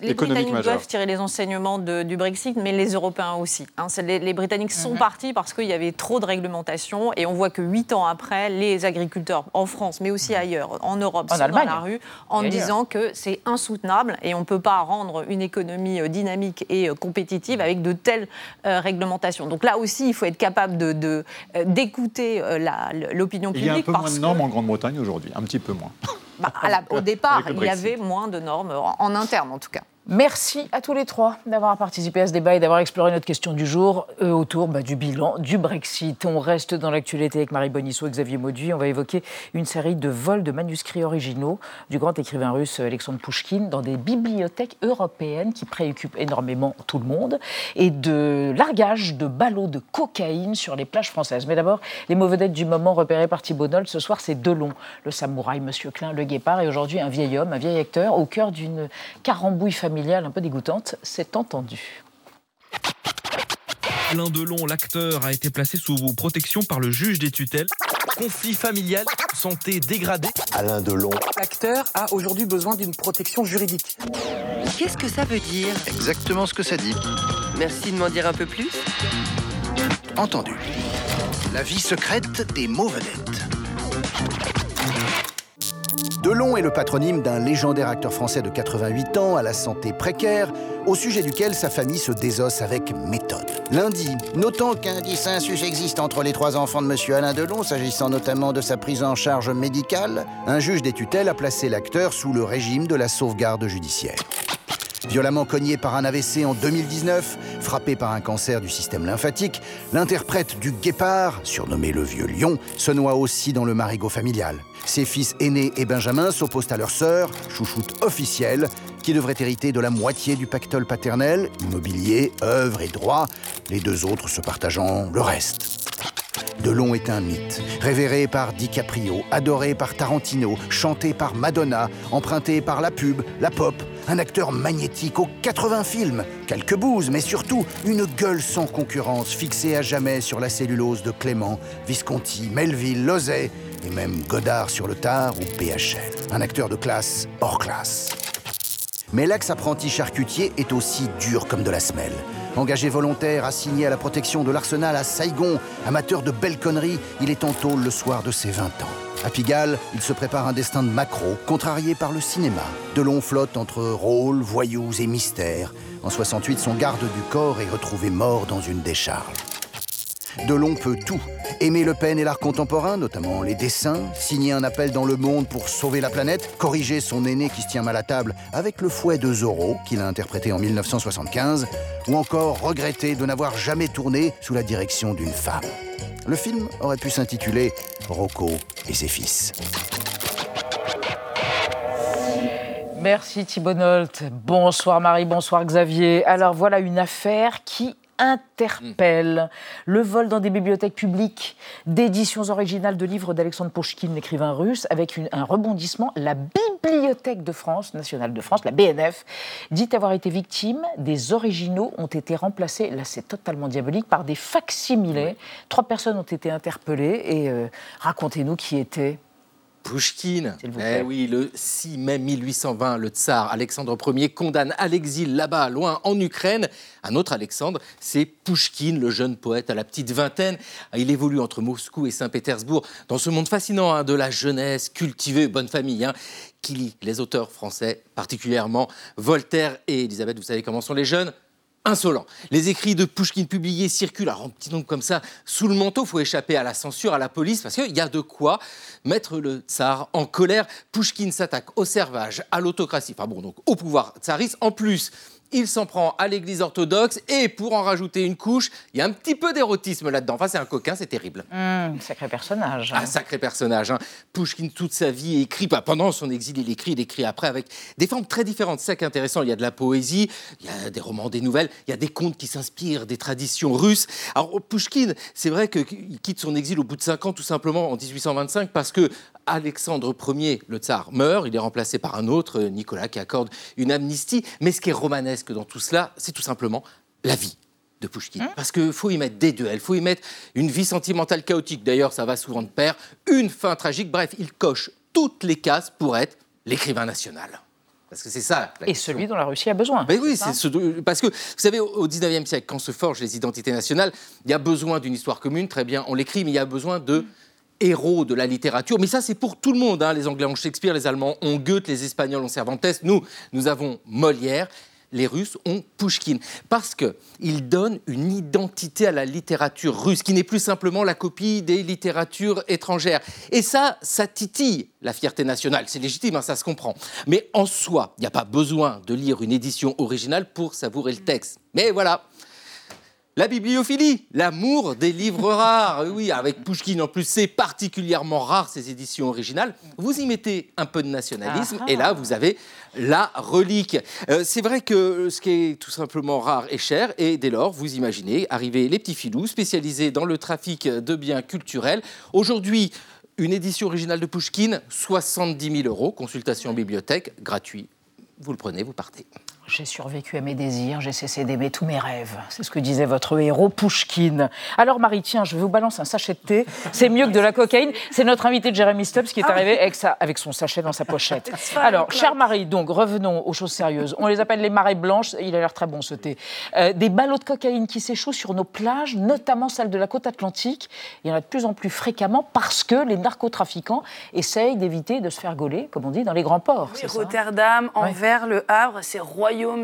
les Britanniques doivent tirer les enseignements du Brexit, mais les Européens aussi. Hein. Les, Britanniques sont mhm. partis parce qu'il y avait trop de réglementation et on voit que huit ans après, les agriculteurs en France, mais aussi ailleurs, en Europe, sont dans la rue en disant que c'est insoutenable et on ne peut pas rendre une économie euh, dynamique et euh, compétitive avec de telles euh, réglementations. Donc là aussi, il faut être capable d'écouter de, l'opinion publique. Il y a un peu moins de normes en Grande-Bretagne aujourd'hui, un petit peu moins. Bah, au départ, il y avait moins de normes, en interne en tout cas. Merci à tous les trois d'avoir participé à ce débat et d'avoir exploré notre question du jour euh, autour bah, du bilan du Brexit. On reste dans l'actualité avec Marie Bonisseau et Xavier Mauduit. On va évoquer une série de vols de manuscrits originaux du grand écrivain russe Alexandre Pouchkine dans des bibliothèques européennes qui préoccupent énormément tout le monde et de largage de ballots de cocaïne sur les plages françaises. Mais d'abord, les mauvais dettes du moment repérées par Thibault. Ce soir, c'est Delon, le samouraï, Monsieur Klein, le guépard et aujourd'hui un vieil homme, un vieil acteur au cœur d'une carambouille familiale un peu dégoûtante, c'est entendu. Alain Delon, l'acteur, a été placé sous protection par le juge des tutelles. Conflit familial, santé dégradée. Alain Delon. L'acteur a aujourd'hui besoin d'une protection juridique. Qu'est-ce que ça veut dire? Exactement ce que ça dit. Merci de m'en dire un peu plus. Entendu. La vie secrète des mauvais Delon est le patronyme d'un légendaire acteur français de 88 ans à la santé précaire, au sujet duquel sa famille se désosse avec méthode. Lundi, notant qu'un dissensus existe entre les trois enfants de M. Alain Delon, s'agissant notamment de sa prise en charge médicale, un juge des tutelles a placé l'acteur sous le régime de la sauvegarde judiciaire. Violemment cogné par un AVC en 2019, frappé par un cancer du système lymphatique, l'interprète du Guépard, surnommé le Vieux Lion, se noie aussi dans le marigot familial. Ses fils aînés et Benjamin s'opposent à leur sœur, chouchoute officielle, qui devrait hériter de la moitié du pactole paternel, immobilier, œuvre et droit, les deux autres se partageant le reste. Delon est un mythe, révéré par DiCaprio, adoré par Tarantino, chanté par Madonna, emprunté par la pub, la pop, un acteur magnétique aux 80 films, quelques bouses, mais surtout une gueule sans concurrence, fixée à jamais sur la cellulose de Clément, Visconti, Melville, Lozay, et même Godard sur le tard ou PHL. Un acteur de classe hors classe. Mais l'ex-apprenti charcutier est aussi dur comme de la semelle. Engagé volontaire, assigné à la protection de l'arsenal à Saigon, amateur de belles conneries, il est en tôle le soir de ses 20 ans. À Pigalle, il se prépare un destin de macro, contrarié par le cinéma. De longs flottes entre rôles, voyous et mystères. En 68, son garde du corps est retrouvé mort dans une décharge. Delon peut tout. Aimer Le Pen et l'art contemporain, notamment les dessins, signer un appel dans le monde pour sauver la planète, corriger son aîné qui se tient mal à table avec le fouet de Zorro, qu'il a interprété en 1975, ou encore regretter de n'avoir jamais tourné sous la direction d'une femme. Le film aurait pu s'intituler Rocco et ses fils. Merci Thibault. Bonsoir Marie, bonsoir Xavier. Alors voilà une affaire qui interpelle. Le vol dans des bibliothèques publiques d'éditions originales de livres d'Alexandre Pouchkine, l'écrivain russe, avec un rebondissement. La Bibliothèque de France, nationale de France, la BNF, dit avoir été victime. Des originaux ont été remplacés, là c'est totalement diabolique, par des facsimilés. Trois personnes ont été interpellées et euh, racontez-nous qui était. Pouchkine. Eh oui, le 6 mai 1820, le tsar Alexandre Ier condamne à l'exil là-bas, loin en Ukraine. Un autre Alexandre, c'est Pouchkine, le jeune poète à la petite vingtaine. Il évolue entre Moscou et Saint-Pétersbourg dans ce monde fascinant hein, de la jeunesse cultivée, bonne famille, hein, qui lit les auteurs français, particulièrement Voltaire et Elisabeth. Vous savez comment sont les jeunes? Insolent. Les écrits de Pouchkine publiés circulent, en petit nombre comme ça, sous le manteau, faut échapper à la censure, à la police, parce qu'il y a de quoi mettre le tsar en colère. Pouchkine s'attaque au servage, à l'autocratie, enfin bon, donc au pouvoir tsariste. En plus, il s'en prend à l'église orthodoxe et pour en rajouter une couche, il y a un petit peu d'érotisme là-dedans. Enfin, c'est un coquin, c'est terrible. Mmh, sacré personnage. Un sacré personnage. Hein. Pouchkine, toute sa vie, écrit, pas pendant son exil, il écrit, il écrit après avec des formes très différentes. C'est ça qui est intéressant. Il y a de la poésie, il y a des romans, des nouvelles, il y a des contes qui s'inspirent des traditions russes. Alors, Pouchkine, c'est vrai qu'il quitte son exil au bout de cinq ans, tout simplement en 1825, parce que Alexandre Ier, le tsar, meurt. Il est remplacé par un autre, Nicolas, qui accorde une amnistie. Mais ce qui est romanesque dans tout cela, c'est tout simplement la vie de Pouchkine. Hein Parce qu'il faut y mettre des duels, il faut y mettre une vie sentimentale chaotique. D'ailleurs, ça va souvent de pair. Une fin tragique. Bref, il coche toutes les cases pour être l'écrivain national. Parce que c'est ça. Et celui dont la Russie a besoin. Mais oui, c'est ce, parce que vous savez, au 19e siècle, quand se forgent les identités nationales, il y a besoin d'une histoire commune, très bien, on l'écrit, mais il y a besoin de héros de la littérature. Mais ça, c'est pour tout le monde. hein. Les Anglais ont Shakespeare, les Allemands ont Goethe, les Espagnols ont Cervantes. Nous, nous avons Molière. Les Russes ont Pouchkine. Parce qu'il donne une identité à la littérature russe, qui n'est plus simplement la copie des littératures étrangères. Et ça, ça titille la fierté nationale. C'est légitime, hein, ça se comprend. Mais en soi, il n'y a pas besoin de lire une édition originale pour savourer le texte. Mais voilà, la bibliophilie, l'amour des livres rares. Oui, avec Pouchkine en plus, c'est particulièrement rare ces éditions originales. Vous y mettez un peu de nationalisme Ah. et là, vous avez la relique. Euh, c'est vrai que ce qui est tout simplement rare est cher et dès lors, vous imaginez arriver les petits filous spécialisés dans le trafic de biens culturels. Aujourd'hui, une édition originale de Pouchkine, 70 000 euros, consultation en bibliothèque, gratuit. Vous le prenez, vous partez. J'ai survécu à mes désirs, j'ai cessé d'aimer tous mes rêves. C'est ce que disait votre héros Pouchkine. Alors Marie, tiens, je vous balance un sachet de thé. C'est mieux que de la cocaïne. C'est notre invité Jérémy Stubbs qui est arrivé avec, sa- avec son sachet dans sa pochette. Alors, chère Marie, donc revenons aux choses sérieuses. On les appelle les marées blanches. Il a l'air très bon ce thé. Euh, des ballots de cocaïne qui s'échouent sur nos plages, notamment celles de la côte atlantique. Il y en a de plus en plus fréquemment parce que les narcotrafiquants essayent d'éviter de se faire gauler, comme on dit, dans les grands ports. c'est ça? Rotterdam, Anvers, Le Havre, ces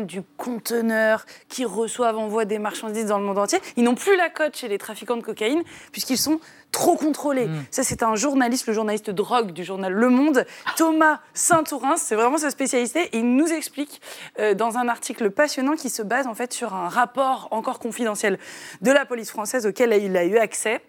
du conteneur qui reçoivent, envoient des marchandises dans le monde entier. Ils n'ont plus la cote chez les trafiquants de cocaïne puisqu'ils sont trop contrôlés. Ça, c'est un journaliste, le journaliste drogue du journal Le Monde, Thomas Saint-Tourin, c'est vraiment sa spécialité. Et il nous explique euh, dans un article passionnant qui se base en fait sur un rapport encore confidentiel de la police française auquel il a eu accès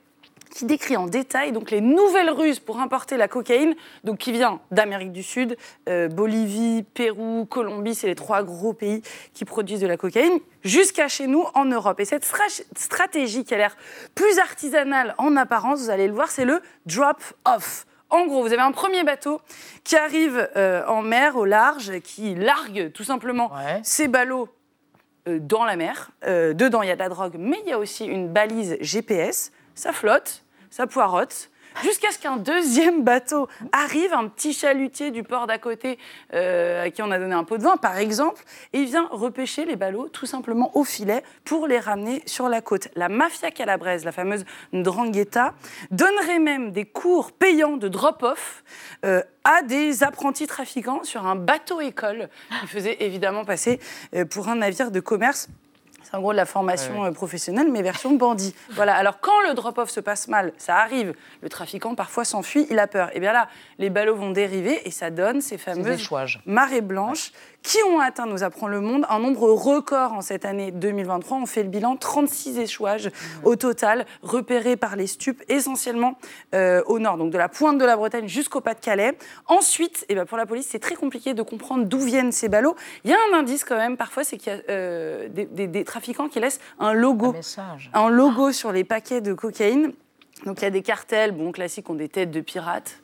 qui décrit en détail donc les nouvelles ruses pour importer la cocaïne, donc qui vient d'Amérique du Sud, euh, Bolivie, Pérou, Colombie, c'est les trois gros pays qui produisent de la cocaïne, jusqu'à chez nous en Europe. Et cette stra- stratégie qui a l'air plus artisanale en apparence, vous allez le voir, c'est le drop-off. En gros, vous avez un premier bateau qui arrive euh, en mer, au large, qui largue tout simplement ses ballots euh, dans la mer. Euh, dedans, il y a de la drogue, mais il y a aussi une balise GPS. Ça flotte, ça poirote. Jusqu'à ce qu'un deuxième bateau arrive, un petit chalutier du port d'à côté euh, à qui on a donné un pot de vin, par exemple, et vient repêcher les ballots tout simplement au filet pour les ramener sur la côte. La mafia calabraise, la fameuse Ndrangheta, donnerait même des cours payants de drop-off euh, à des apprentis trafiquants sur un bateau-école qui faisait évidemment passer euh, pour un navire de commerce. C'est en gros de la formation euh, professionnelle, mais version bandit. Voilà. Alors quand le drop-off se passe mal, ça arrive. Le trafiquant parfois s'enfuit, il a peur. Et bien là, les ballots vont dériver et ça donne ces fameuses marées blanches qui ont atteint, nous apprend le monde, un nombre record en cette année 2023. On fait le bilan 36 échouages au total, repérés par les stupes, essentiellement euh, au nord, donc de la pointe de la Bretagne jusqu'au Pas-de-Calais. Ensuite, et ben pour la police, c'est très compliqué de comprendre d'où viennent ces ballots. Il y a un indice quand même, parfois, c'est qu'il y a euh, des, des- des trafiquants qui laissent un logo, un logo sur les paquets de cocaïne. Donc il y a des cartels, bon, classiques, ont des têtes de pirates.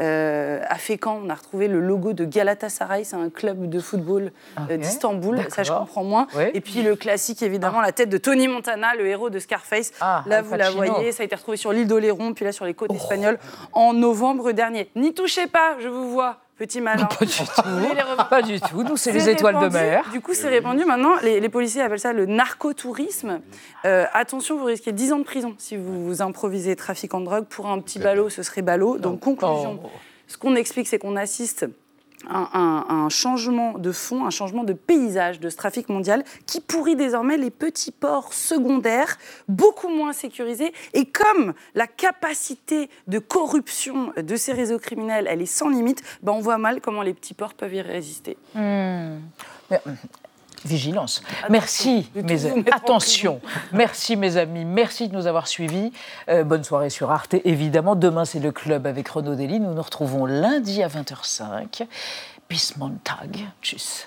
Euh, à Fécamp, on a retrouvé le logo de Galatasaray, c'est un club de football euh, Ok, d'Istanbul. Ça, je comprends moins. Oui. Et puis le classique, évidemment, la tête de Tony Montana, le héros de Scarface. là, Al vous la voyez, ça a été retrouvé sur l'île d'Oléron, puis là sur les côtes espagnoles en novembre dernier. N'y touchez pas, je vous vois. Petit malin. Pas du tout. Pas du tout. Nous, c'est les étoiles de mer. Du coup, c'est répandu. Maintenant, les, les policiers appellent ça le narcotourisme. Euh, attention, vous risquez 10 ans de prison si vous vous improvisez trafiquant de drogue. Pour un petit ballot, ce serait ballot. Donc, conclusion. Ce qu'on explique, c'est qu'on assiste un, un changement de fond, un changement de paysage de ce trafic mondial qui pourrit désormais les petits ports secondaires, beaucoup moins sécurisés. Et comme la capacité de corruption de ces réseaux criminels, elle est sans limite, ben on voit mal comment les petits ports peuvent y résister. Hmm. Mais, Vigilance. Merci, mes en attention. Merci, mes amis. Merci de nous avoir suivis. Euh, bonne soirée sur Arte, évidemment. Demain, c'est le club avec Renaud Dely. Nous nous retrouvons lundi à 20h05. Bis Montag. Tchuss.